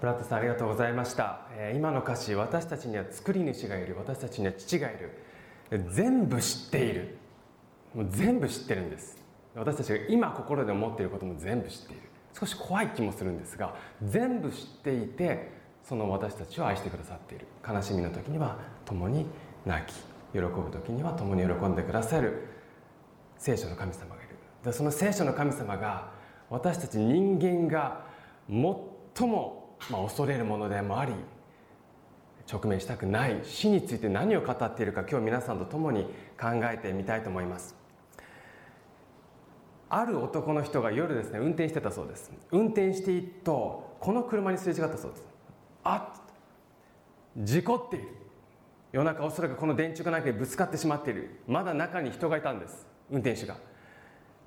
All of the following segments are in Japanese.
ブラッドさんありがとうございました、えー今の歌詞私たちには作り主がいる。私たちには父がいる。全部知っている。もう全部知ってるんです。私たちが今心で思っていることも全部知っている。少し怖い気もするんですが全部知っていてその私たちを愛してくださっている。悲しみの時には共に泣き喜ぶ時には共に喜んでくださる。聖書の神様がいる。でその聖書の神様が私たち人間が最も、まあ、恐れるものでもあり直面したくない死について何を語っているか今日皆さんと共に考えてみたいと思います。ある男の人が夜ですね運転してたそうです。運転しているとこの車にすれ違ったそうです。あっ事故っている。夜中おそらくこの電柱が中にぶつかってしまっている。まだ中に人がいたんです運転手が。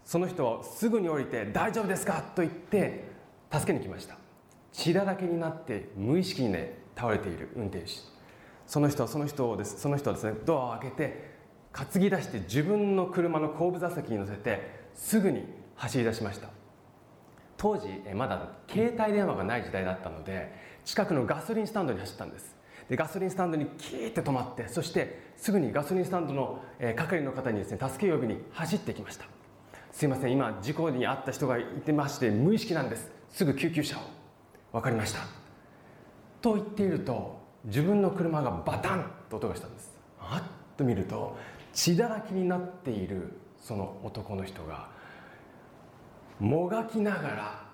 その人はすぐに降りて「大丈夫ですか?」と言って助けに来ました。血だらけになって無意識にね倒れている運転手。その人はその人をです。その人はですねドアを開けて担ぎ出して自分の車の後部座席に乗せてすぐに走り出しました。当時まだ携帯電話がない時代だったので近くのガソリンスタンドに走ったんです。でガソリンスタンドにキーって止まってそしてすぐにガソリンスタンドの、係の方にですね助け呼びに走ってきました。すいません今事故に遭った人がいてまして無意識なんです。すぐ救急車を。分かりました。と言っていると自分の車がバタンと音がしたんです。あっと見ると血だらけになっているその男の人がもがきながら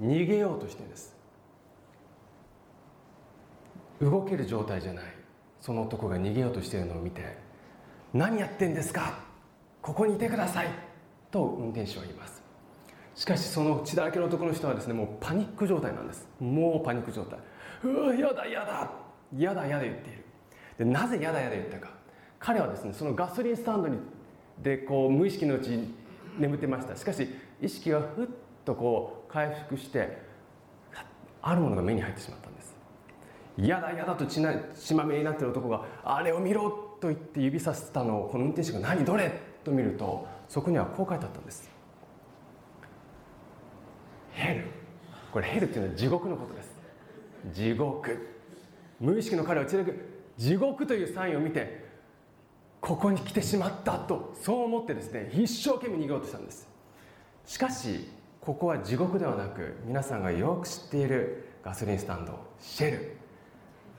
逃げようとしてるんです。動ける状態じゃない。その男が逃げようとしているのを見て「何やってんですか？ここにいてください」と運転手は言います。しかしその血だらけの男の人はですねもうパニック状態なんです。もうパニック状態。うわやだやだ。やだやだ言っている。でなぜやだやだ言ったか。彼はですねそのガソリンスタンドにでこう無意識のうちに眠ってました。しかし意識がふっとこう回復してあるものが目に入ってしまったんです。やだやだと血な血まみれになってる男が「あれを見ろ!」と言って指さしたのをこの運転手が「何どれ?」と見るとそこにはこう書いてあったんです。ヘルこれヘルっていうのは地獄のことです。地獄。無意識の彼は血だけ地獄というサインを見てここに来てしまったとそう思ってですね一生懸命逃げようとしたんです。しかしここは地獄ではなく皆さんがよく知っているガソリンスタンドシェル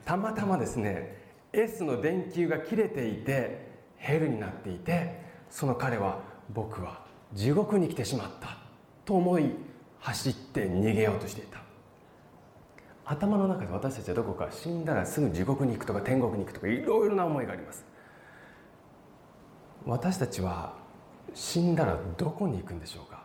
たまたまですね S の電球が切れていてヘルになっていてその彼は僕は地獄に来てしまったと思い走って逃げようとしていた。頭の中で私たちはどこか死んだらすぐ地獄に行くとか天国に行くとかいろいろな思いがあります。私たちは死んだらどこに行くんでしょうか。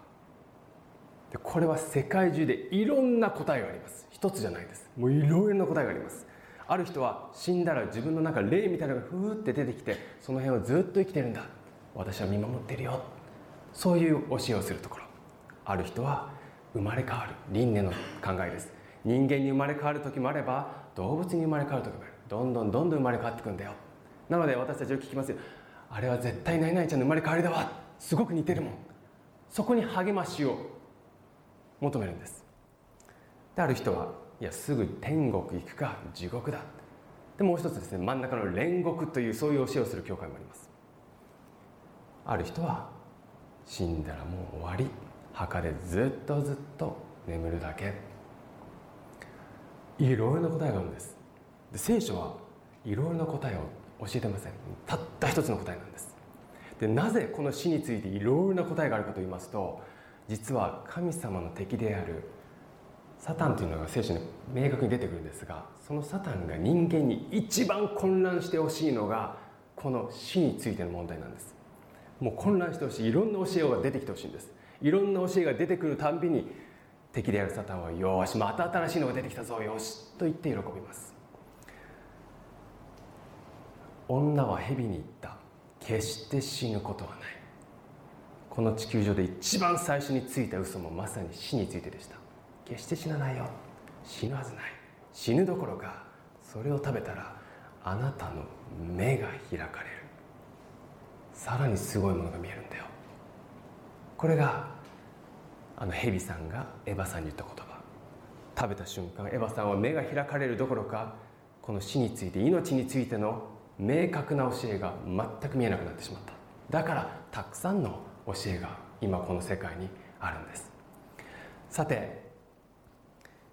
でこれは世界中でいろんな答えがあります。一つじゃないです。もういろいろな答えがあります。ある人は死んだら自分の中霊みたいなのがふーって出てきてその辺をずっと生きてるんだ。私は見守ってるよ。そういう教えをするところ。ある人は生まれ変わる輪廻の考えです。人間に生まれ変わる時もあれば動物に生まれ変わる時もある。どんどんどんどん生まれ変わっていくんだよ。なので私たちよく聞きますよ。あれは絶対何々ちゃんの生まれ変わりだわ。すごく似てるもん。そこに励ましを求めるんです。である人はいやすぐ天国行くか地獄だ。でもう一つですね真ん中の煉獄というそういう教えをする教会もあります。ある人は死んだらもう終わり。墓でずっとずっと眠るだけ。いろいろな答えがあるんです。で聖書はいろいろな答えを教えてません。たった一つの答えなんです。でなぜこの死についていろいろな答えがあるかと言いますと実は神様の敵であるサタンというのが聖書に明確に出てくるんですがそのサタンが人間に一番混乱してほしいのがこの死についての問題なんです。もう混乱してほしい。いろんな教えが出てきてほしいんです。いろんな教えが出てくるたんびに敵であるサタンは「よしまた新しいのが出てきたぞよし」と言って喜びます。女は蛇に言った決して死ぬことはない。この地球上で一番最初についた嘘もまさに死についてでした。決して死なないよ。死ぬはずない。死ぬどころかそれを食べたらあなたの目が開かれる。さらにすごいものが見えるんだよ。これがあのヘビさんがエヴァさんに言った言葉。食べた瞬間エヴァさんは目が開かれるどころかこの死について命についての明確な教えが全く見えなくなってしまった。だからたくさんの教えが今この世界にあるんです。さて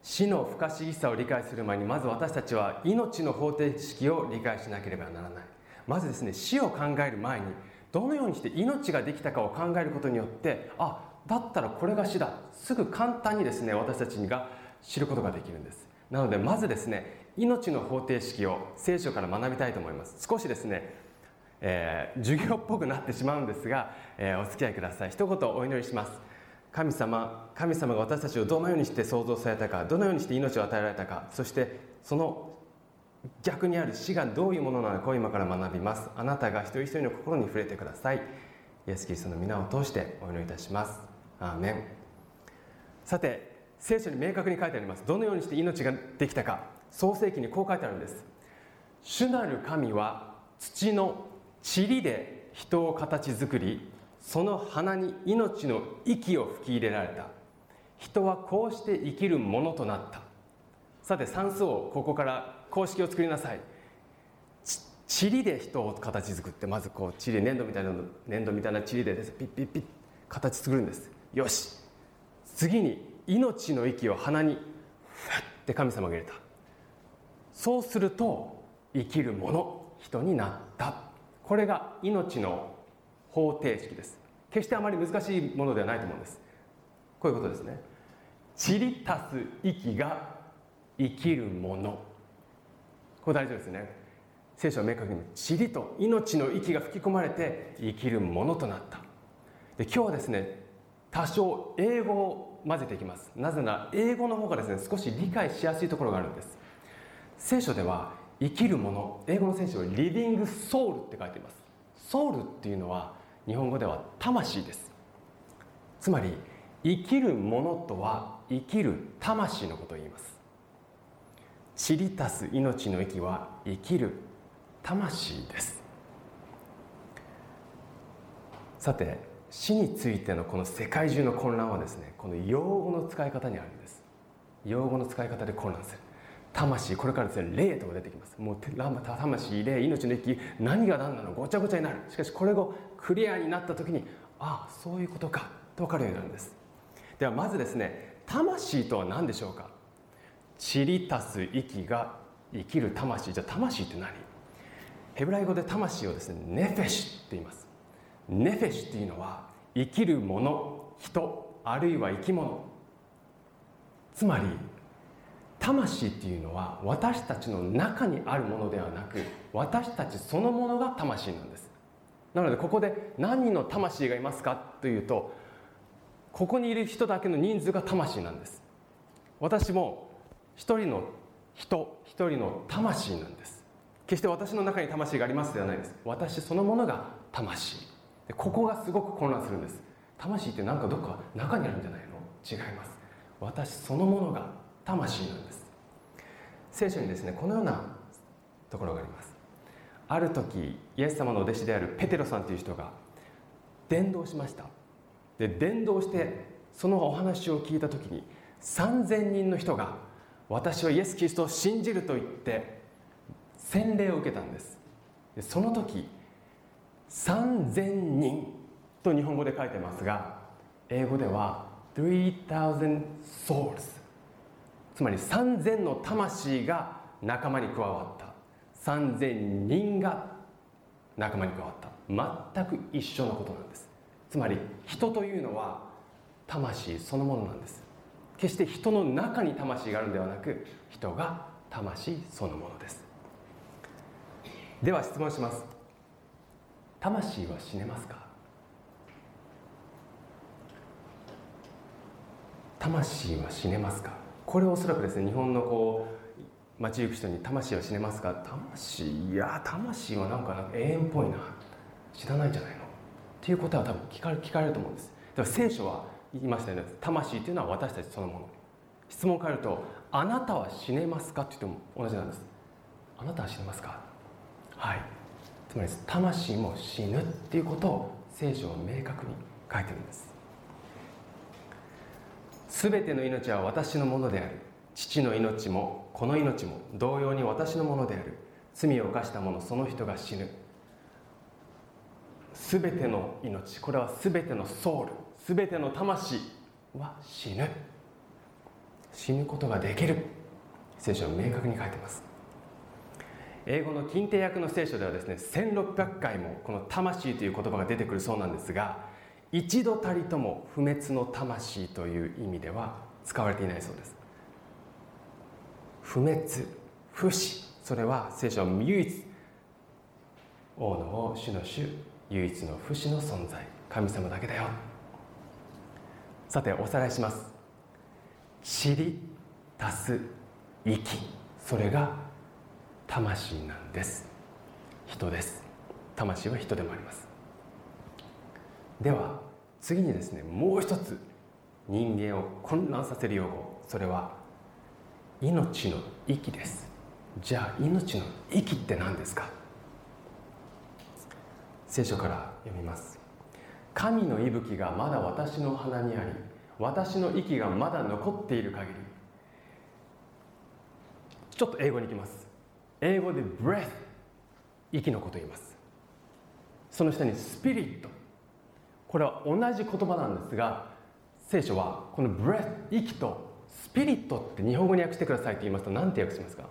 死の不可思議さを理解する前にまず私たちは命の方程式を理解しなければならない。まずですね死を考える前にどのようにして命ができたかを考えることによってあだったらこれが死だ。すぐ簡単にですね私たちが知ることができるんです。なのでまずですね命の方程式を聖書から学びたいと思います。少しですね、えー、授業っぽくなってしまうんですが、えー、お付き合いください。一言お祈りします。神様神様が私たちをどのようにして創造されたかどのようにして命を与えられたかそしてその逆にある死がどういうものなのかを今から学びます。あなたが一人一人の心に触れてください。イエス・キリストの皆を通してお祈りいたします。アーメン。さて聖書に明確に書いてあります。どのようにして命ができたか創世記にこう書いてあるんです。主なる神は土の塵で人を形作りその鼻に命の息を吹き入れられた。人はこうして生きるものとなった。さて算数をここから公式を作りなさい。塵で人を形作ってまずこう塵粘土みたいな粘土みたいな塵でピッピッピッ形作るんです。よし。次に命の息を鼻にふって神様が入れた。そうすると生きるもの人になった。これが命の方程式です。決してあまり難しいものではないと思うんです。こういうことですね。塵足す息が生きるもの。これ大丈夫ですね。聖書は明確に塵と命の息が吹き込まれて生きるものとなった。で今日はですね多少英語を混ぜていきます。なぜなら英語の方がですね少し理解しやすいところがあるんです。聖書では生きるもの英語の聖書はリビングソウルって書いています。ソウルっていうのは日本語では魂です。つまり生きるものとは生きる魂のことを言います。散り足す命の息は生きる魂です。さて死についてのこの世界中の混乱はですねこの用語の使い方にあるんです。用語の使い方で混乱する。魂これからですね霊とか出てきます。もう魂霊命の息何が何なのごちゃごちゃになる。しかしこれがクリアになった時にああそういうことかと分かるようになるんです。ではまずですね魂とは何でしょうか。散り足す息が生きる魂。じゃあ魂って何？ヘブライ語で魂をですねネフェシュって言います。ネフェシュっていうのは生きるもの人あるいは生き物。つまり魂っていうのは私たちの中にあるものではなく私たちそのものが魂なんです。なのでここで何人の魂がいますかというとここにいる人だけの人数が魂なんです。私も一人の人一人の魂なんです。決して私の中に魂がありますではないです。私そのものが魂。でここがすごく混乱するんです。魂って何かどっか中にあるんじゃないの？違います。私そのものが魂なんです。聖書にですねこのようなところがあります。ある時イエス様の弟子であるペテロさんという人が伝道しました。で伝道してそのお話を聞いた時に3000人の人が私はイエス・キリストを信じると言って洗礼を受けたんです。その時3000人と日本語で書いてますが英語では3000 souls つまり3000の魂が仲間に加わった。3000人が仲間に加わった。全く一緒のことなんです。つまり人というのは魂そのものなんです。決して人の中に魂があるんではなく人が魂そのものです。では質問します。魂は死ねますか？魂は死ねますか？これおそらくですね日本のこう街行く人に「魂は死ねますか?」魂？いや魂はなんか永遠っぽいな。知らないんじゃないの？っていうことは多分聞かれ聞かれると思うんです。だから聖書は言いましたよね。魂っていうのは私たちそのもの。質問を変えると「あなたは死ねますか?」って言っても同じなんです。あなたは死ねますか？はい。つまり魂も死ぬっていうことを聖書は明確に書いてるんです。全ての命は私のものである。父の命もこの命も同様に私のものである。罪を犯した者その人が死ぬ。すべての命これはすべてのソウル。すべての魂は死ぬ。死ぬことができる。聖書は明確に書いてます。英語の近定訳の聖書ではですね1600回もこの「魂」という言葉が出てくるそうなんですが一度たりとも不滅の魂という意味では使われていないそうです。不滅不死。それは聖書は唯一。王の王主の主。唯一の不死の存在。神様だけだよ。さておさらいします。塵足す息。それが魂なんです。人です。魂は人でもあります。では次にですねもう一つ人間を混乱させる用語。それは命の息です。じゃあ命の息って何ですか？聖書から読みます。神の息吹がまだ私の鼻にあり私の息がまだ残っている限り。ちょっと英語に行きます。英語で breath 息のこと言います。その下に spirit これは同じ言葉なんですが聖書はこの breath 息と spirit って日本語に訳してくださいって言いますと何て訳しますか？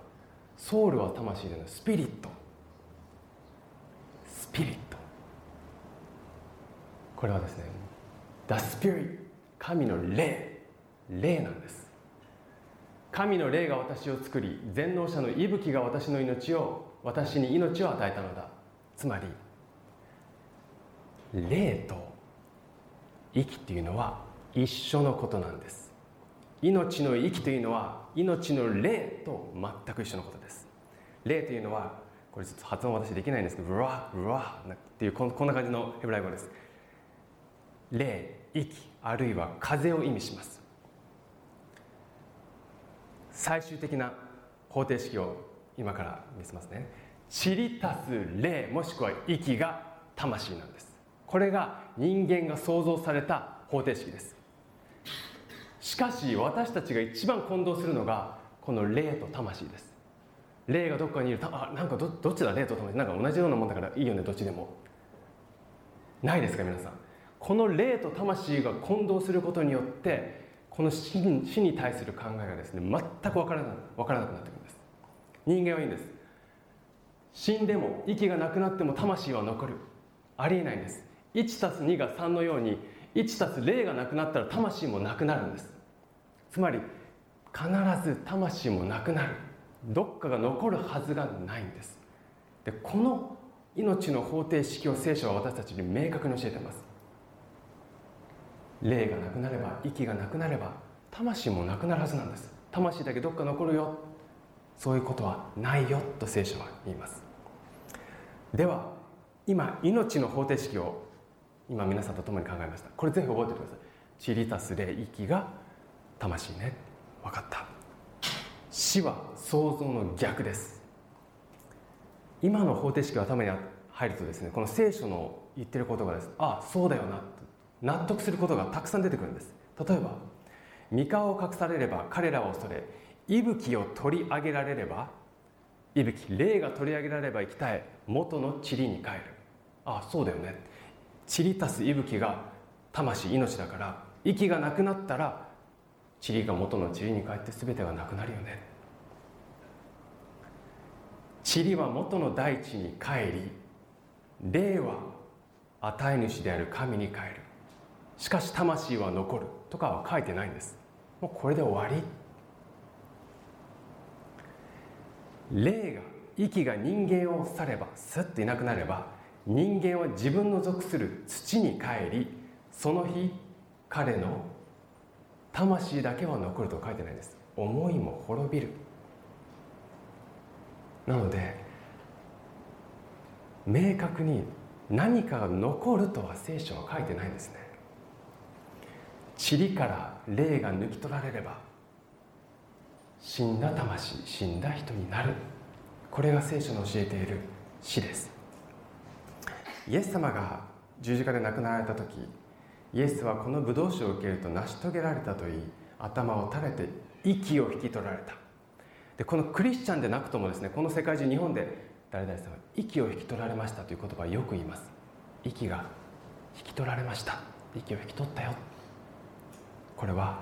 ソウルは魂でのスピリットスピリットこれはですね The Spirit 神の霊。霊なんです。神の霊が私を作り全能者の息吹が私の命を私に命を与えたのだ。つまり霊と息っていうのは一緒のことなんです。命の息というのは命の霊と全く一緒のことです。霊というのはこれちょっと発音私できないんですけどブラブラっていうこんな感じのヘブライ語です。霊息あるいは風を意味します。最終的な方程式を今から見せますね。塵足す霊もしくは息が魂なんです。これが人間が創造された方程式です。しかし私たちが一番混同するのがこの霊と魂です。霊がどこかにいるあなんかどどっちだ霊と魂。なんか同じようなもんだからいいよねどっちでも。ないですか皆さん。この霊と魂が混同することによってこの死に死に対する考えがですね全く分からな分からなくなってくるんです。人間はいいんです。死んでも息がなくなっても魂は残る。ありえないんです。1たす2が3のように1たす霊がなくなったら魂もなくなるんです。つまり必ず魂もなくなる。どっかが残るはずがないんです。でこの命の方程式を聖書は私たちに明確に教えています。霊がなくなれば息がなくなれば魂もなくなるはずなんです。魂だけどっか残るよ。そういうことはないよと聖書は言います。では今命の方程式を今皆さんと共に考えました。これぜひ覚えてください。チリタス霊息が魂ね。分かった。死は想像の逆です。今の方程式が頭に入るとですねこの聖書の言ってることがです。ああそうだよな。納得することがたくさん出てくるんです。例えば三河を隠されれば彼らを恐れ息吹を取り上げられれば息吹霊が取り上げられれば生き絶え元の塵に帰る。ああそうだよね。塵足す息吹が魂命だから息がなくなったら塵が元の塵に帰って全てがなくなるよね。塵は元の大地に帰り霊は与え主である神に帰る。しかし魂は残るとかは書いてないんです。もうこれで終わり。霊が息が人間を去ればスッといなくなれば人間は自分の属する土に帰りその日彼の魂だけは残ると書いてないんです。思いも滅びる。なので明確に何かが残るとは聖書は書いてないんですね。塵から霊が抜き取られれば死んだ魂死んだ人になる。これが聖書の教えている死です。イエス様が十字架で亡くなられた時イエスはこのブドウ酒を受けると成し遂げられたと言い頭を垂れて息を引き取られた。でこのクリスチャンでなくともですねこの世界中日本で誰々さんは息を引き取られましたという言葉はよく言います。息が引き取られました。息を引き取ったよ。これは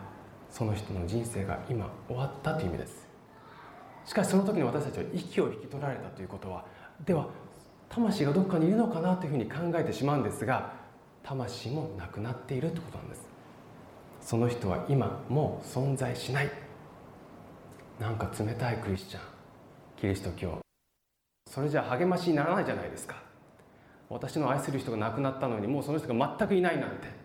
その人の人生が今終わったという意味です。しかしその時に私たちは息を引き取られたということはでは魂がどこかにいるのかなというふうに考えてしまうんですが魂もなくなっているということなんです。その人は今もう存在しない。なんか冷たいクリスチャン。キリスト教。それじゃ励ましにならないじゃないですか。私の愛する人が亡くなったのにもうその人が全くいないなんて。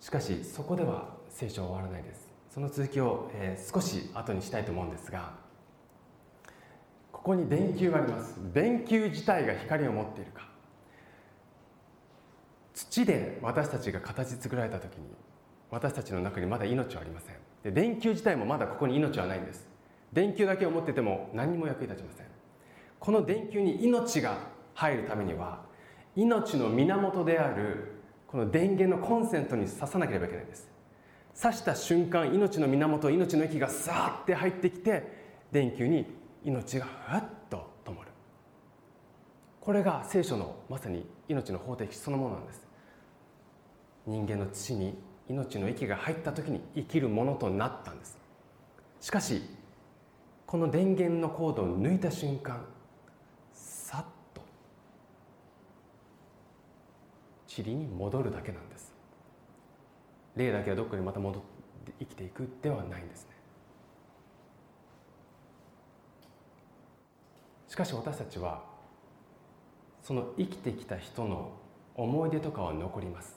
しかしそこでは聖書は終わらないです。その続きを、えー、少し後にしたいと思うんですがここに電球があります。電球自体が光を持っているか。土で私たちが形作られた時に私たちの中にまだ命はありません。で電球自体もまだここに命はないんです。電球だけを持ってても何にも役に立ちません。この電球に命が入るためには命の源であるこの電源のコンセントに刺さなければいけないんです。刺した瞬間命の源命の息がさーって入ってきて電球に命がふわっと灯る。これが聖書のまさに命の方程式そのものなんです。人間の土に命の息が入った時に生きるものとなったんです。しかしこの電源のコードを抜いた瞬間さっと塵に戻るだけなんです。霊だけはどこかにまた戻って生きていくではないんですね。しかし私たちはその生きてきた人の思い出とかは残ります。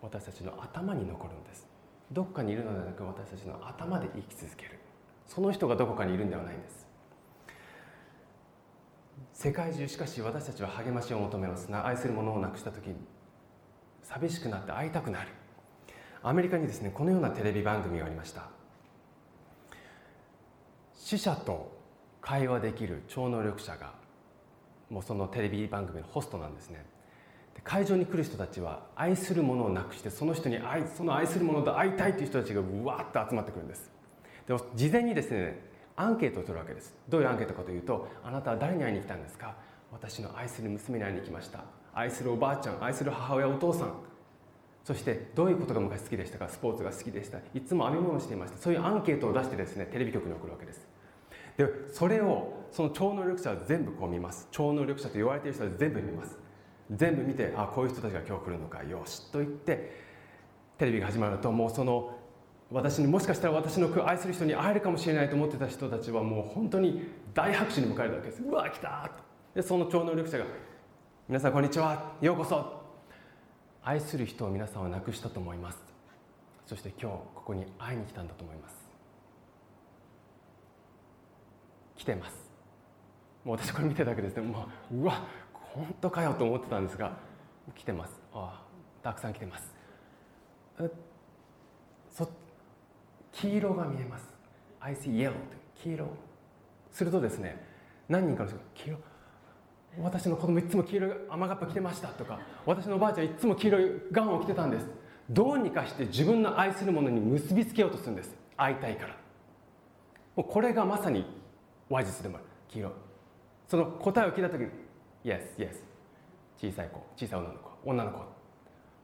私たちの頭に残るんです。どこかにいるのではなく私たちの頭で生き続ける。その人がどこかにいるんではないんです。世界中しかし私たちは励ましを求めます。な愛する者を亡くした時に寂しくなって会いたくなる。アメリカにですねこのようなテレビ番組がありました。死者と会話できる超能力者がもうそのテレビ番組のホストなんですね。会場に来る人たちは愛するものをなくしてその人に愛その愛するものと会いたいという人たちがうわっと集まってくるんです。でも事前にですねアンケートを取るわけです。どういうアンケートかというとあなたは誰に会いに来たんですか？私の愛する娘に会いに来ました。愛するおばあちゃん愛する母親お父さん。そしてどういうことが昔好きでしたか？スポーツが好きでした。いつも編み物をしていました。そういうアンケートを出してですねテレビ局に送るわけです。でそれをその超能力者は全部こう見ます。超能力者と言われている人は全部見ます。全部見てあこういう人たちが今日来るのか。よしと言ってテレビが始まるともうその私にもしかしたら私の愛する人に会えるかもしれないと思ってた人たちはもう本当に大拍手に迎えるわけです。うわ来たでその超能力者が「皆さんこんにちは。ようこそ」愛する人を皆さんは亡くしたと思います。そして今日ここに会いに来たんだと思います。来てます。もう私これ見てるだけですね。もううわ本当かよと思ってたんですが来てます。ああたくさん来てます。そ黄色が見えます。I see yellow 黄色。するとですね何人かの人が黄色。私の子供いつも黄色い雨がっぱ着てましたとか私のおばあちゃんいつも黄色いガンを着てたんです。どうにかして自分の愛するものに結びつけようとするんです。会いたいから。もうこれがまさに話術でもある。黄色。その答えを聞いた時に Yes, yes 小さい子小さい女の子女の子。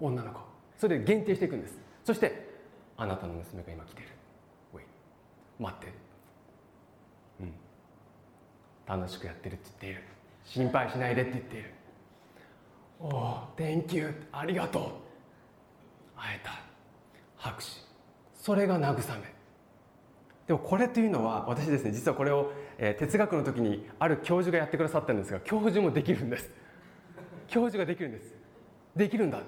女の子。それで限定していくんです。そしてあなたの娘が今来てる。Wait 待って。うん。楽しくやってるって言っている。心配しないでって言っている。おお Thank you ありがとう。会えた。拍手。それが慰め。でもこれというのは私ですね実はこれをえー、哲学の時にある教授がやってくださったんですが教授もできるんです。教授ができるんです。できるんだ。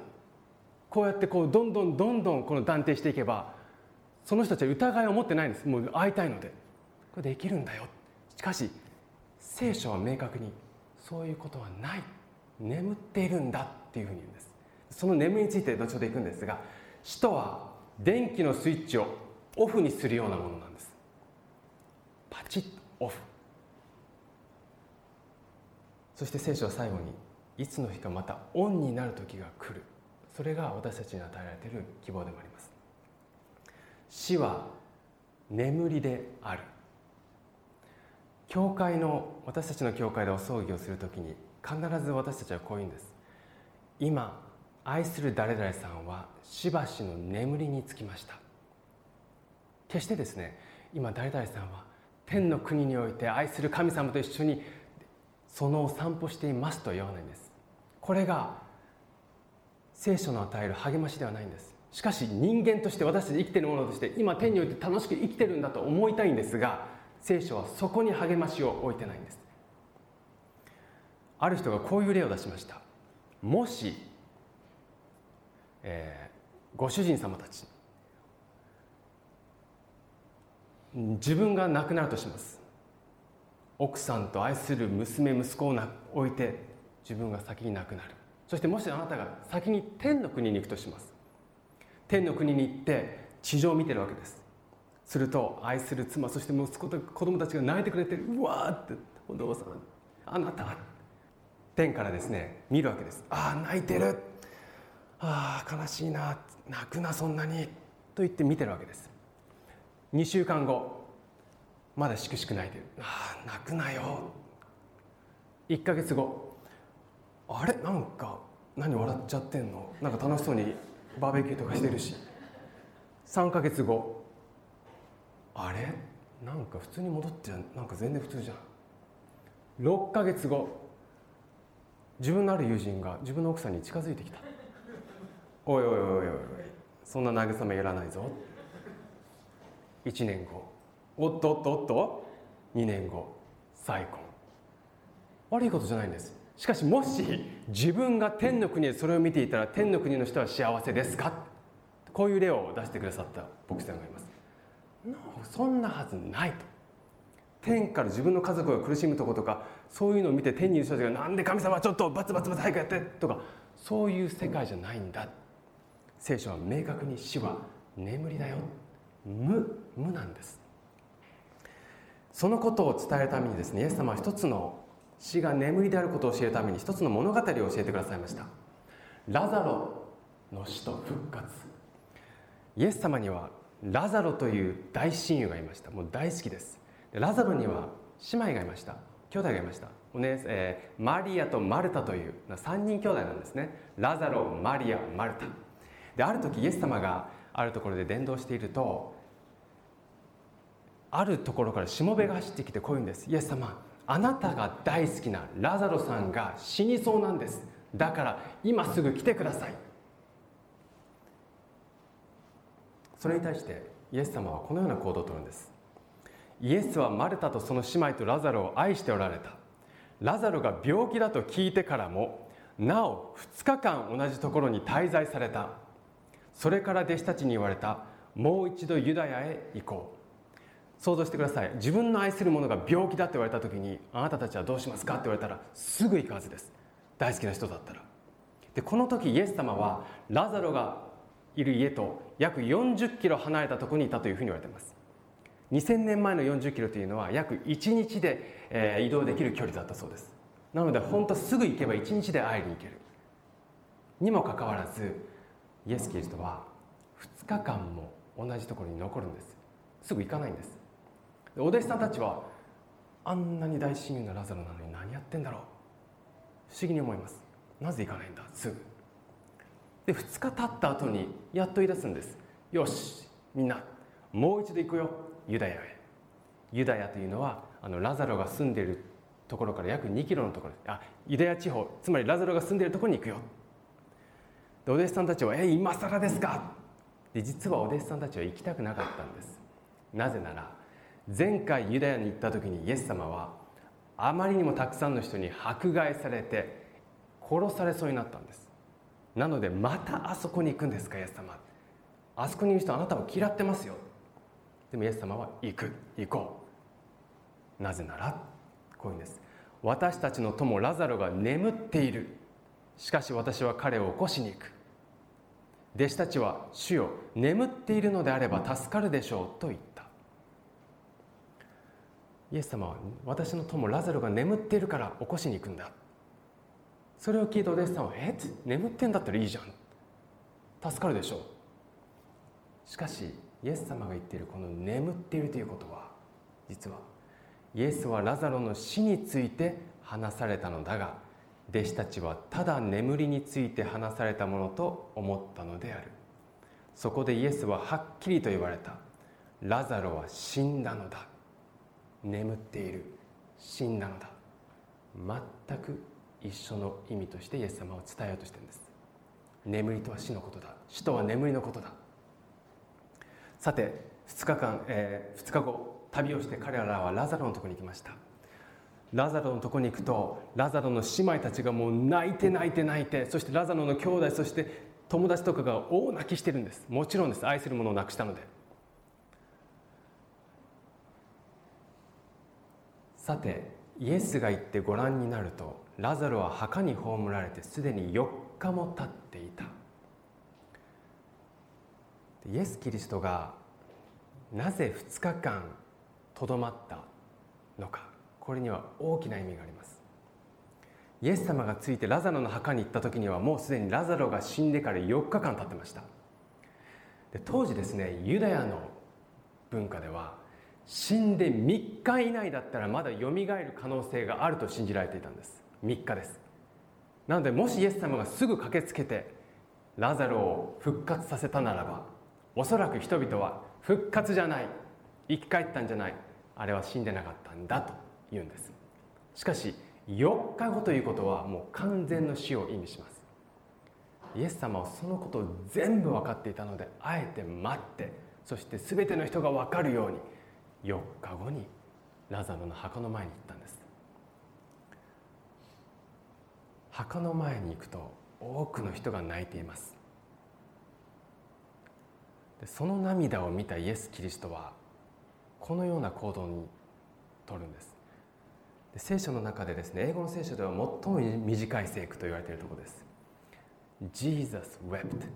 こうやってこうどんどんどんどんこの断定していけばその人たちは疑いを持ってないんです。もう会いたいので。これできるんだよ。しかし聖書は明確にそういうことはない。眠っているんだっていうふうに言うんです。その眠りについて後ほどいくんですが死とは電気のスイッチをオフにするようなものなんです。パチッとオフ。そして聖書は最後にいつの日かまたオンになる時が来る。それが私たちに与えられている希望でもあります。死は眠りである。教会の私たちの教会でお葬儀をするときに必ず私たちはこう言うんです。今愛する誰々さんはしばしの眠りにつきました。決してですね今誰々さんは天の国において愛する神様と一緒にそのお散歩していますと言わないんです。これが聖書の与える励ましではないんです。しかし人間として私たち生きてるものとして今天において楽しく生きてるんだと思いたいんですが聖書はそこに励ましを置いてないんです。ある人がこういう例を出しました。もし、えー、ご主人様たち自分が亡くなるとします。奥さんと愛する娘息子を置いて自分が先に亡くなる。そしてもしあなたが先に天の国に行くとします。天の国に行って地上を見てるわけです。すると愛する妻そして息子と子供たちが泣いてくれてうわーってお父さんあなた天からですね見るわけです。ああ泣いてる。ああ悲しいな泣くなそんなにと言って見てるわけです。2週間後まだしくしく泣いてる。ああ泣くなよ。1か月後あれ？なんか何笑っちゃってんの？なんか楽しそうにバーベキューとかしてるし。3か月後あれ？なんか普通に戻ってなんか全然普通じゃん。6か月後。自分のある友人が自分の奥さんに近づいてきた。おいおいおいおいおいそんな慰めいらないぞ。1年後。おっとおっとおっと。2年後。再婚。悪いことじゃないんです。しかしもし自分が天の国でそれを見ていたら天の国の人は幸せですか？こういう例を出してくださった牧師さんがいます。そんなはずないと。天から自分の家族が苦しむとことかそういうのを見て天にいる人たちがなんで神様ちょっとバツバツバツ早くやってとかそういう世界じゃないんだ聖書は明確に死は眠りだよ。無無なんです。そのことを伝えるためにですねイエス様は一つの死が眠りであることを教えるために一つの物語を教えてくださいました。ラザロの死と復活。イエス様にはラザロという大親友がいました。もう大好きです。ラザロには姉妹がいました。兄弟がいました。おねえー、マリアとマルタという3人兄弟なんですね。ラザロマリアマルタ。である時イエス様があるところで伝道しているとあるところからしもべが走ってきてこう言うんです。イエス様あなたが大好きなラザロさんが死にそうなんです。だから今すぐ来てください。それに対してイエス様はこのような行動をとるんです。イエスはマルタとその姉妹とラザロを愛しておられた。ラザロが病気だと聞いてからもなお2日間同じところに滞在された。それから弟子たちに言われたもう一度ユダヤへ行こう。想像してください。自分の愛する者が病気だって言われた時にあなたたちはどうしますかって言われたらすぐ行くはずです。大好きな人だったら。でこの時イエス様はラザロがいる家と約40キロ離れたところにいたというふうに言われています。2000年前の40キロというのは約1日で、えー、移動できる距離だったそうです。なので本当すぐ行けば1日で会いに行ける。にもかかわらずイエス・キリストは2日間も同じところに残るんです。すぐ行かないんです。お弟子さんたちはあんなに大親友なラザロなのに何やってんだろう。不思議に思います。なぜ行かないんだすぐで2日経った後にやっと言い出すんです。よしみんなもう一度行くよ。ユダヤへ。ユダヤというのはあのラザロが住んでいるところから約2キロのところ。あユダヤ地方つまりラザロが住んでいるところに行くよ。でお弟子さんたちは「え今更ですか?」で実はお弟子さんたちは行きたくなかったんです。なぜなら前回ユダヤに行った時にイエス様はあまりにもたくさんの人に迫害されて殺されそうになったんです。なのでまたあそこに行くんですかイエス様。あそこにいる人あなたを嫌ってますよ。でもイエス様は行く。行こう。なぜならこういうんです。私たちの友ラザロが眠っている。しかし私は彼を起こしに行く。弟子たちは主よ眠っているのであれば助かるでしょうと言った。イエス様は私の友ラザロが眠っているから起こしに行くんだ。それを聞いたお弟子さんは「えっ眠ってんだったらいいじゃん助かるでしょう」しかしイエス様が言っているこの眠っているということは実はイエスはラザロの死について話されたのだが弟子たちはただ眠りについて話されたものと思ったのである。そこでイエスははっきりと言われたラザロは死んだのだ眠っている死んだのだ全く一緒の意味としてイエス様を伝えようとしてるんです。眠りとは死のことだ。死とは眠りのことだ。さて2日間、えー、2日後旅をして彼らはラザロのところに行きました。ラザロのところに行くとラザロの姉妹たちがもう泣いて泣いて泣いてそしてラザロの兄弟そして友達とかが大泣きしてるんです。もちろんです。愛する者を亡くしたので。さてイエスが行ってご覧になるとラザロは墓に葬られてすでに4日も経っていた。イエス・キリストがなぜ2日間とどまったのか。これには大きな意味があります。イエス様がついてラザロの墓に行った時にはもうすでにラザロが死んでから4日間経ってました。で当時ですねユダヤの文化では死んで3日以内だったらまだよみがえる可能性があると信じられていたんです。3日です。なのでもしイエス様がすぐ駆けつけてラザロを復活させたならばおそらく人々は復活じゃない生き返ったんじゃないあれは死んでなかったんだと言うんです。しかし4日後ということはもう完全の死を意味します。イエス様はそのことを全部分かっていたのであえて待ってそして全ての人が分かるように4日後にラザロの墓の前に行ったんです。墓の前に行くと多くの人が泣いています。その涙を見たイエス・キリストはこのような行動にとるんです。聖書の中でですね英語の聖書では最も短い聖句と言われているところです。Jesus wept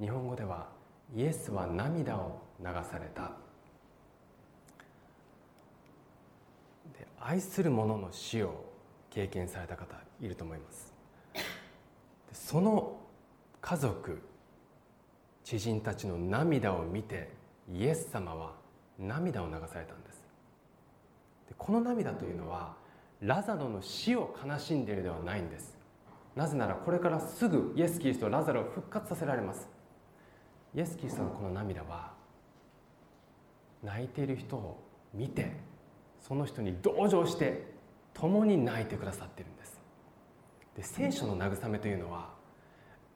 日本語ではイエスは涙を流されたで愛する者の死を経験された方いると思います。その家族知人たちの涙を見てイエス様は涙を流されたんです。でこの涙というのはラザロの死を悲しんでいるではないんです。なぜならこれからすぐイエス・キリストラザロを復活させられます。イエス・キリストのこの涙は泣いている人を見てその人に同情して共に泣いてくださっているんです。で聖書の慰めというのは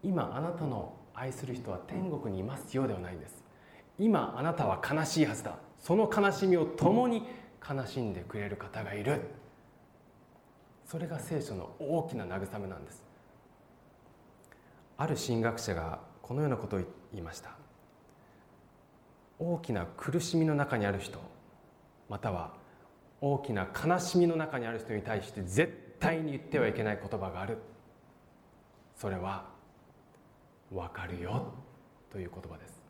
今あなたの愛する人は天国にいますようではないんです。今あなたは悲しいはずだ。その悲しみを共に悲しんでくれる方がいる。それが聖書の大きな慰めなんです。ある神学者がこのようなことを言いました。大きな苦しみの中にある人または大きな悲しみの中にある人に対して絶対に言ってはいけない言葉がある。それは「分かるよ」という言葉です。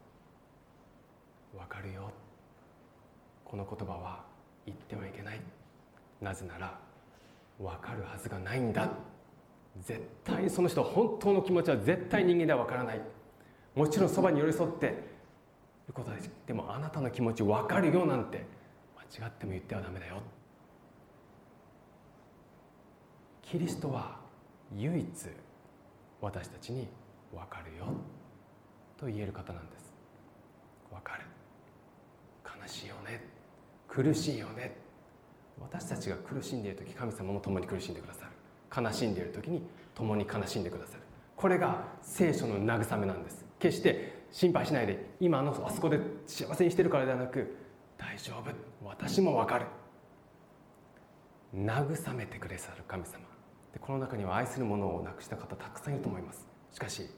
分かるよ。この言葉は言ってはいけない。なぜなら分かるはずがないんだ。絶対その人本当の気持ちは絶対人間では分からない。もちろんそばに寄り添っていることですでもあなたの気持ち分かるよなんて違っても言ってはダメだよ。キリストは唯一私たちに分かるよ。と言える方なんです。分かる。悲しいよね。苦しいよね。私たちが苦しんでいる時神様も共に苦しんでくださる。悲しんでいる時に共に悲しんでくださる。これが聖書の慰めなんです。決して心配しないで今のあそこで幸せにしてるからではなく大丈夫。私も分かる。慰めてくださる。神様。でこの中には愛する者を亡くした方たくさんいると思います。しかし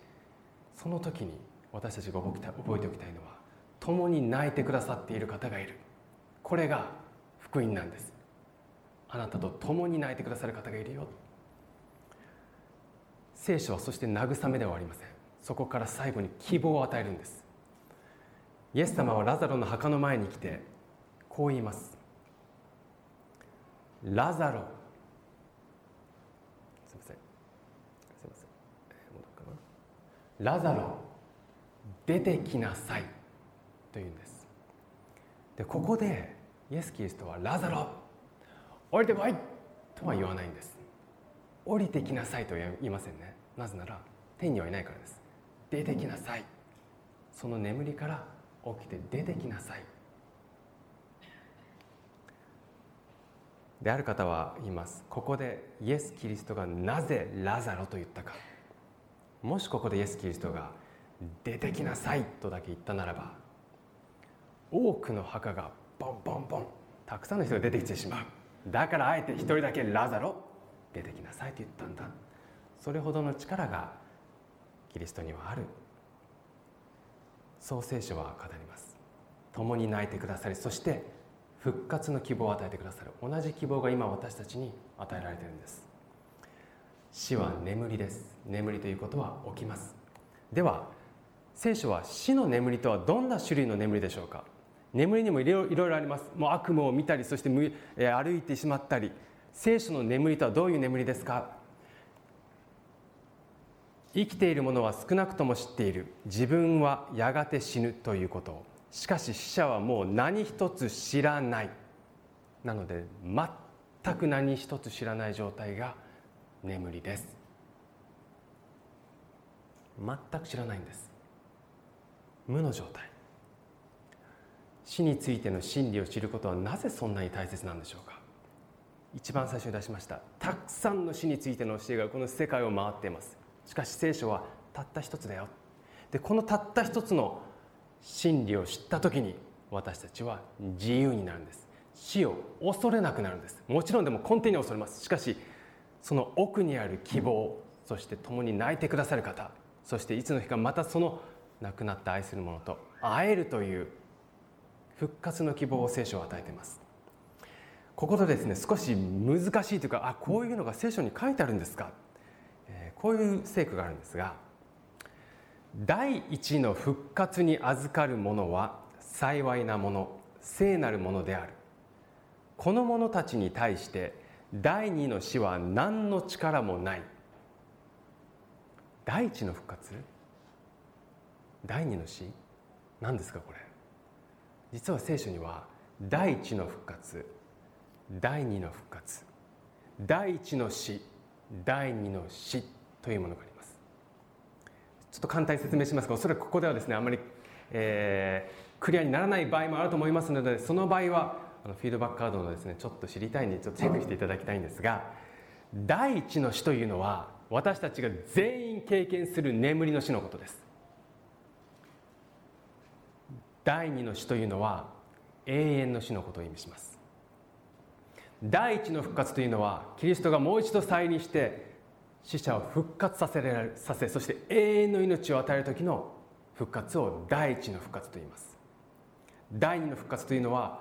その時に私たちが覚えておきたいのは共に泣いてくださっている方がいる。これが福音なんです。あなたと共に泣いてくださる方がいるよ。聖書はそして慰めではありません。そこから最後に希望を与えるんです。イエス様はラザロの墓の前に来てこう言います。ラザロ。すみません。すみません。ラザロ。出てきなさい。と言うんです。でここでイエス・キリストは「ラザロ。降りてこい!」とは言わないんです。降りてきなさい。とは言いませんね。なぜなら天にはいないからです。出てきなさい。その眠りから起きて出てきなさい。である方は言います。ここでイエス・キリストがなぜラザロと言ったか。もしここでイエス・キリストが出てきなさいとだけ言ったならば多くの墓がボンボンボンたくさんの人が出てきてしまう。だからあえて一人だけラザロ出てきなさいと言ったんだ。それほどの力がキリストにはある。そう聖書は語ります。共に泣いてくださりそして復活の希望を与えてくださる。同じ希望が今私たちに与えられているんです。死は眠りです。眠りということは起きます。では聖書は死の眠りとはどんな種類の眠りでしょうか？眠りにもいろいろあります。もう悪夢を見たりそして歩いてしまったり。聖書の眠りとはどういう眠りですか？生きている者は少なくとも知っている。自分はやがて死ぬということ。しかし死者はもう何一つ知らない。なので全く何一つ知らない状態が眠りです。全く知らないんです。無の状態。死についての真理を知ることはなぜそんなに大切なんでしょうか。一番最初に出しました。たくさんの死についての教えがこの世界を回っています。しかし聖書はたった一つだよ。でこのたった一つの真理を知った時に私たちは自由になるんです。死を恐れなくなるんです。もちろんでも根底に恐れます。しかしその奥にある希望そして共に泣いてくださる方そしていつの日かまたその亡くなった愛する者と会えるという復活の希望を聖書は与えています。ここでですね少し難しいというかあこういうのが聖書に書いてあるんですか、えー、こういう聖句があるんですが第一の復活に預かる者は幸いなもの聖なるものである。この者たちに対して第二の死は何の力もない。第一の復活？第二の死？何ですかこれ。実は聖書には第一の復活第二の復活第一の死第二の死というものがあります。ちょっと簡単に説明しますがおそらくここではですねあまり、えー、クリアにならない場合もあると思いますのでその場合はあのフィードバックカードのですねちょっと知りたいんでちょっとチェックしていただきたいんですが第一の死というのは私たちが全員経験する眠りの死のことです。第二の死というのは永遠の死のことを意味します。第一の復活というのはキリストがもう一度再臨して死者を復活させられさせそして永遠の命を与える時の復活を第一の復活と言います。第二の復活というのは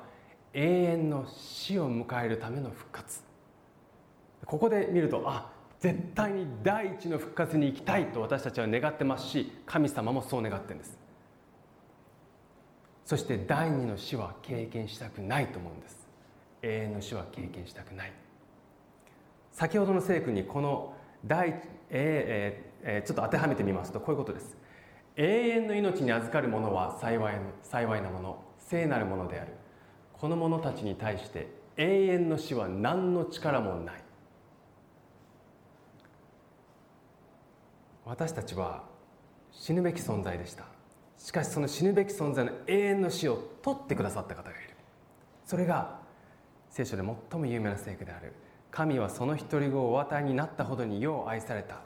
永遠の死を迎えるための復活。ここで見るとあ絶対に第一の復活に行きたいと私たちは願ってますし神様もそう願ってるんです。そして第二の死は経験したくないと思うんです。永遠の死は経験したくない。先ほどの聖句にこの第、ええー、ちょっと当てはめてみますとこういうことです。永遠の命に預かる者は幸い幸いなもの。聖なるものである。この者たちに対して永遠の死は何の力もない。私たちは死ぬべき存在でした。しかしその死ぬべき存在の永遠の死を取ってくださった方がいる。それが聖書で最も有名な聖句である神はその独り子をお与えになったほどによう愛された。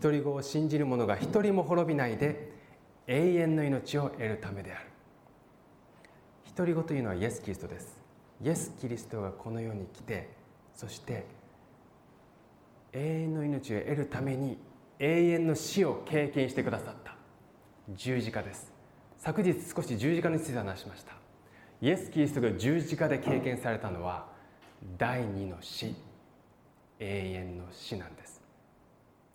独り子を信じる者が一人も滅びないで永遠の命を得るためである。独り子というのはイエス・キリストです。イエス・キリストがこの世に来てそして永遠の命を得るために永遠の死を経験してくださった。十字架です。昨日少し十字架について話しました。イエス・キリストが十字架で経験されたのは第二の死。永遠の死なんです。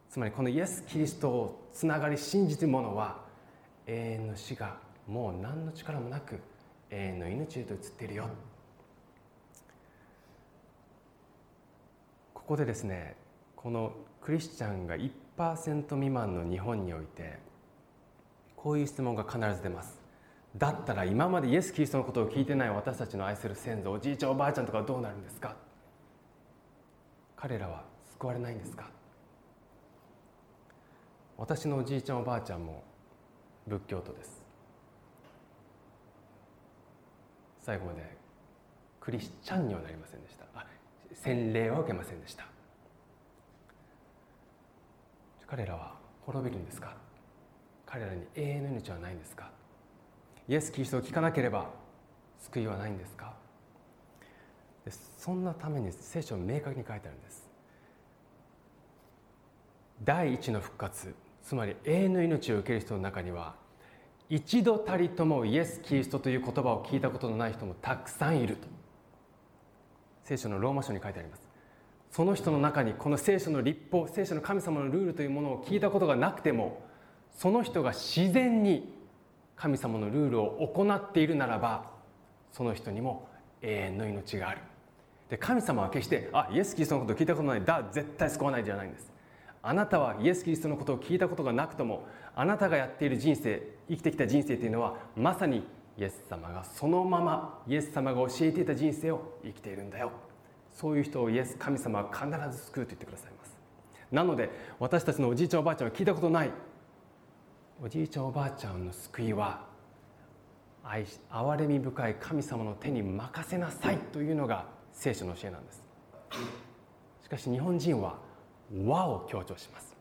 つまりこのイエス・キリストをつながり信じている者は永遠の死がもう何の力もなく永遠の命へと移っているよ。ここでですねこのクリスチャンが1%未満の日本においてこういう質問が必ず出ます。だったら今までイエス・キリストのことを聞いてない私たちの愛する先祖おじいちゃんおばあちゃんとかどうなるんですか？彼らは救われないんですか？私のおじいちゃんおばあちゃんも仏教徒です。最後までクリスチャンにはなりませんでした。あ洗礼は受けませんでした。彼らは滅びるんですか？彼らに永遠の命はないんですか？イエス・キリストを聞かなければ救いはないんですか？そんなために聖書を明確に書いてあるんです。第一の復活つまり永遠の命を受ける人の中には一度たりともイエス・キリストという言葉を聞いたことのない人もたくさんいると。聖書のローマ書に書いてあります。その人の中にこの聖書の立法聖書の神様のルールというものを聞いたことがなくてもその人が自然に神様のルールを行っているならばその人にも永遠の命がある。で神様は決してあイエス・キリストのこと聞いたことないだ絶対救わないじゃないんです。あなたはイエス・キリストのことを聞いたことがなくともあなたがやっている人生生きてきた人生というのはまさにイエス様がそのままイエス様が教えていた人生を生きているんだよ。そういう人をイエス神様は必ず救うと言ってくださいます。なので私たちのおじいちゃんおばあちゃんは聞いたことない。おじいちゃんおばあちゃんの救いは愛し憐れみ深い神様の手に任せなさいというのが聖書の教えなんです。しかし日本人は和を強調します。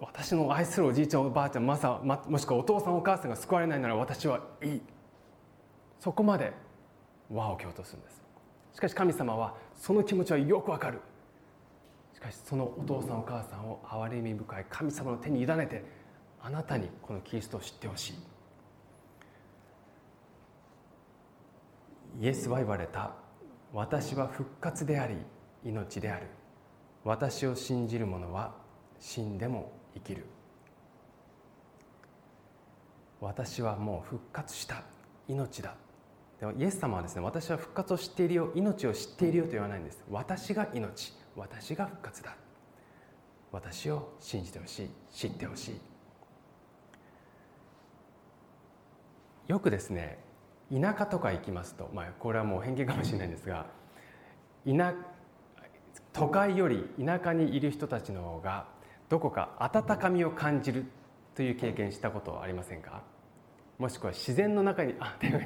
私の愛するおじいちゃんおばあちゃんまさもしくはお父さんお母さんが救われないなら私はいい。そこまで和を強調するんです。しかし神様はその気持ちはよくわかる。しかしそのお父さんお母さんを憐れみ深い神様の手に委ねてあなたにこのキリストを知ってほしい。イエスは言われた。私は復活であり命である。私を信じる者は死んでも生きる。私はもう復活した。命だ。でもイエス様はですね私は復活を知っているよ。命を知っているよと言わないんです。私が命。私が復活だ。私を信じてほしい。知ってほしい。よくですね田舎とか行きますと、まあ、これはもう偏見かもしれないんですが田都会より田舎にいる人たちの方がどこか温かみを感じるという経験したことありませんか？もしくは自然の中にあ手が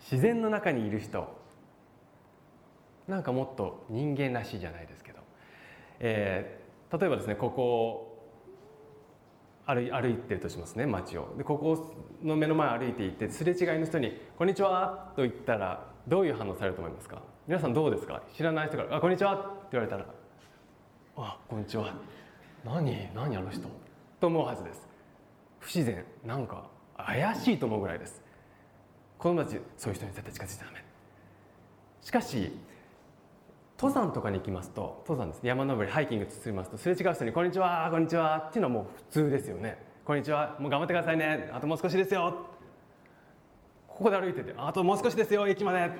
自然の中にいる人。なんかもっと人間らしいじゃないですけど、えー、例えばですねここ歩い歩いてるとしますね街を。でここの目の前歩いていてすれ違いの人に「こんにちは」と言ったらどういう反応されると思いますか？皆さんどうですか？知らない人から「あこんにちは」って言われたら「あこんにちは。何何あの人」と思うはずです。不自然なんか怪しいと思うぐらいです。この町そういう人に絶対近づいちゃダメ。しかし登山とかに行きますと登山ですね。山登りハイキング進みますとすれ違う人に「こんにちはこんにちは」っていうのはもう普通ですよね「こんにちはもう頑張ってくださいね。あともう少しですよ」ここで歩いてて「あともう少しですよ駅まで」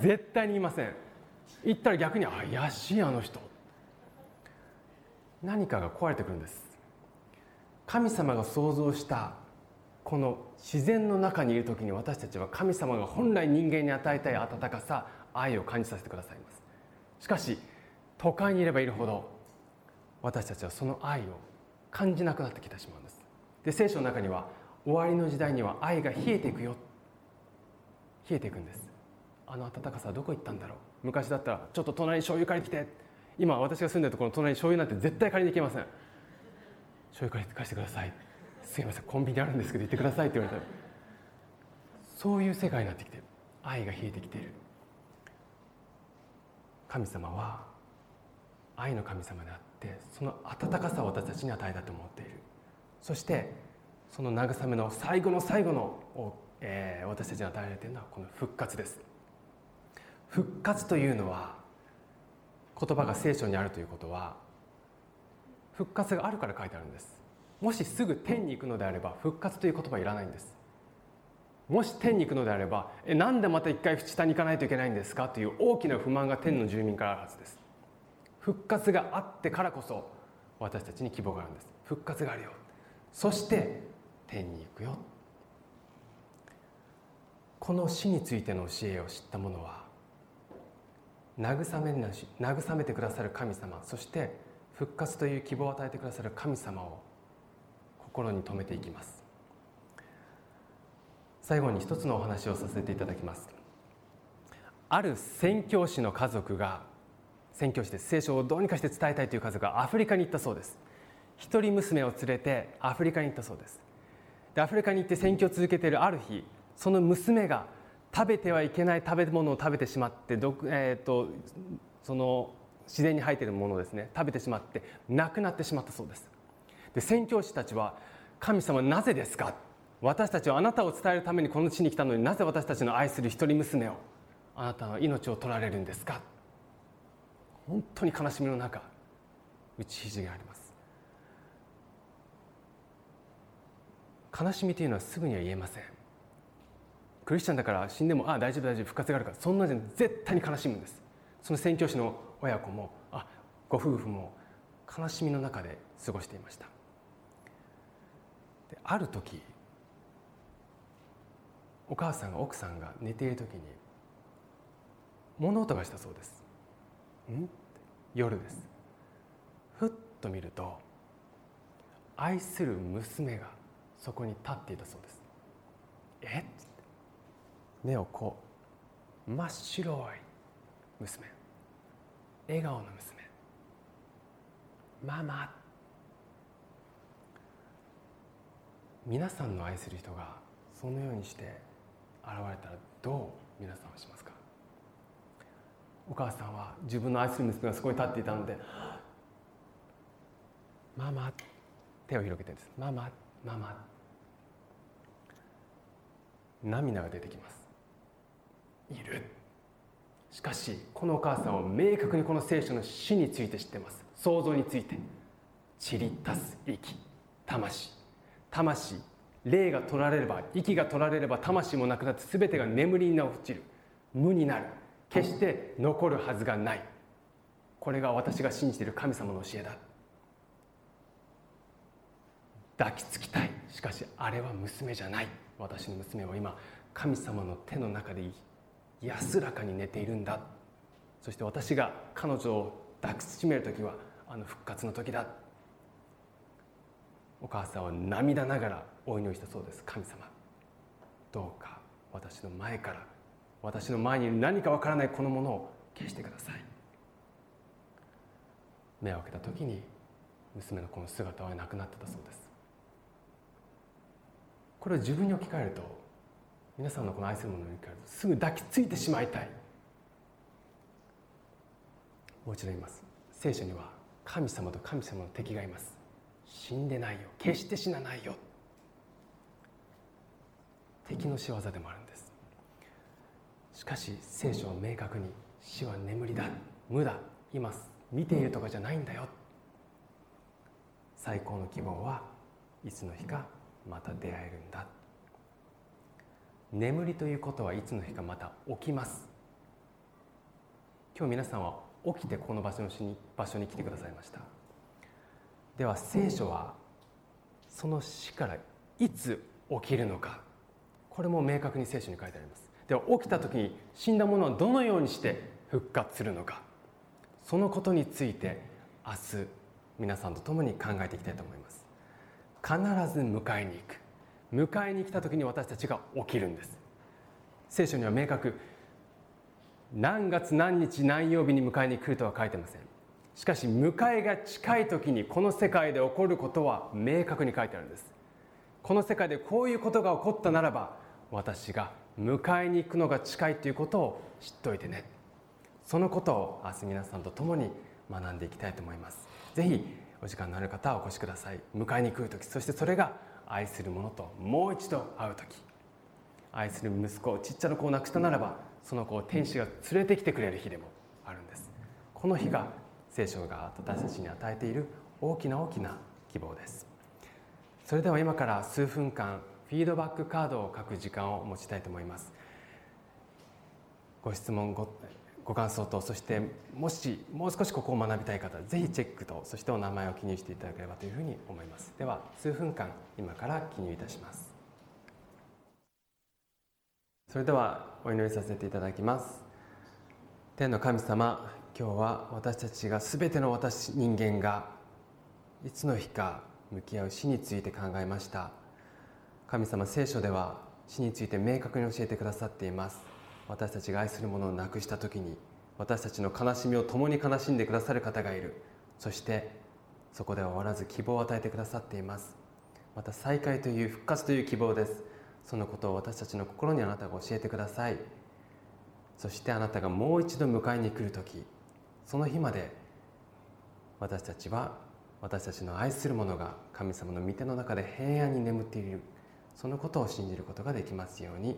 絶対に言いません。行ったら逆に怪しいあの人。何かが壊れてくるんです。神様が創造したこの自然の中にいる時に私たちは神様が本来人間に与えたい温かさ愛を感じさせてくださいます。しかし都会にいればいるほど私たちはその愛を感じなくなってきてしまうんです。で聖書の中には終わりの時代には愛が冷えていくよ。冷えていくんです。あの温かさはどこ行ったんだろう。昔だったらちょっと隣に醤油借りてきて。今私が住んでるところの隣に醤油なんて絶対借りに行けません。醤油借りて貸してください。すいませんコンビニあるんですけど行ってくださいって言われた。らそういう世界になってきてる愛が冷えてきている。神様は愛の神様であってその温かさを私たちに与えたと思っている。そしてその慰めの最後の最後の、えー、私たちに与えられているのはこの復活です。復活というのは言葉が聖書にあるということは復活があるから書いてあるんです。もしすぐ天に行くのであれば復活という言葉はいらないんです。もし天に行くのであればえなんでまた一回下に行かないといけないんですかという大きな不満が天の住民からあるはずです。復活があってからこそ私たちに希望があるんです。復活があるよ。そして天に行くよ。この死についての教えを知った者は慰め慰めてくださる神様そして復活という希望を与えてくださる神様を心に留めていきます。最後に一つのお話をさせていただきます。ある宣教師の家族が宣教師で聖書をどうにかして伝えたいという家族がアフリカに行ったそうです。一人娘を連れてアフリカに行ったそうです。でアフリカに行って宣教を続けているある日その娘が食べてはいけない食べ物を食べてしまって毒、えーと、その自然に生えているものをですね食べてしまって亡くなってしまったそうです。で宣教師たちは「神様なぜですか?」私たちはあなたを伝えるためにこの地に来たのになぜ私たちの愛する一人娘をあなたは命を取られるんですか？本当に悲しみの中打ち肘があります。悲しみというのはすぐには言えません。クリスチャンだから死んでもああ大丈夫大丈夫復活があるからそんなじゃ絶対に悲しむんです。その宣教師の親子もあご夫婦も悲しみの中で過ごしていました。ある時お母さんが奥さんが寝ている時に物音がしたそうです。ん？夜です。ふっと見ると愛する娘がそこに立っていたそうです。え？っ目をこう真っ白い娘。笑顔の娘。ママ。皆さんの愛する人がそのようにして現れたらどう皆さんはしますか？お母さんは自分の愛する娘がそこに立っていたので「ママ」手を広げてるんです「ママママ」涙が出てきます。いる。しかしこのお母さんは明確にこの聖書の死について知ってます。想像について。散り足す息。魂。魂。霊が取られれば息が取られれば魂もなくなって全てが眠りに落ちる。無になる。決して残るはずがない。これが私が信じている神様の教えだ。抱きつきたい。しかしあれは娘じゃない。私の娘は今神様の手の中で安らかに寝ているんだ。そして私が彼女を抱きしめる時はあの復活の時だ。お母さんは涙ながらお祈りしたそうです。神様どうか私の前から私の前にいる何かわからないこのものを消してください。目を開けた時に娘のこの姿はなくなってたそうです。これを自分に置き換えると皆さんのこの愛するものに置き換えるとすぐ抱きついてしまいたい。もう一度言います。聖書には神様と神様の敵がいます。死んでないよ。決して死なないよ。敵の仕業でもあるんです。しかし聖書は明確に死は眠りだ。無だ。今見ているとかじゃないんだよ。最高の希望はいつの日かまた出会えるんだ。眠りということはいつの日かまた起きます。今日皆さんは起きてこの場所に場所に来てくださいました。では聖書はその死からいつ起きるのか。これも明確に聖書に書いてあります。では起きた時に死んだ者はどのようにして復活するのか。そのことについて明日皆さんと共に考えていきたいと思います。必ず迎えに行く。迎えに来た時に私たちが起きるんです。聖書には明確。何月何日何曜日に迎えに来るとは書いてません。しかし迎えが近い時にこの世界で起こることは明確に書いてあるんです。この世界でこういうことが起こったならば私が迎えに行くのが近いということを知っておいてね。そのことを明日皆さんと共に学んでいきたいと思います。ぜひお時間のある方はお越しください。迎えに来る時そしてそれが愛する者ともう一度会う時。愛する息子ちっちゃな子を亡くしたならばその子を天使が連れてきてくれる日でもあるんです。この日が聖書が私たちに与えている大きな大きな希望です。それでは今から数分間フィードバックカードを書く時間を持ちたいと思います。ご質問ごご感想とそしてもしもう少しここを学びたい方ぜひチェックとそしてお名前を記入していただければというふうに思います。では数分間今から記入いたします。それではお祈りさせていただきます。天の神様今日は私たちが全ての私人間がいつの日か向き合う死について考えました。神様聖書では死について明確に教えてくださっています。私たちが愛するものを亡くした時に私たちの悲しみを共に悲しんでくださる方がいる。そしてそこでは終わらず希望を与えてくださっています。また再会という復活という希望です。そのことを私たちの心にあなたが教えてください。そしてあなたがもう一度迎えに来る時その日まで私たちは私たちの愛する者が神様の御手の中で平安に眠っているそのことを信じることができますように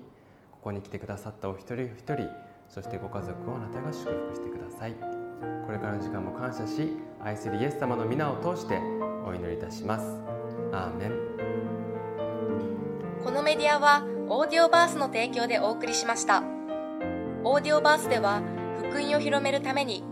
ここに来てくださったお一人お一人そしてご家族をあなたが祝福してください。これからの時間も感謝し愛するイエス様の皆を通してお祈りいたします。アーメン。このメディアはオーディオバースの提供でお送りしました。オーディオバースでは福音を広めるために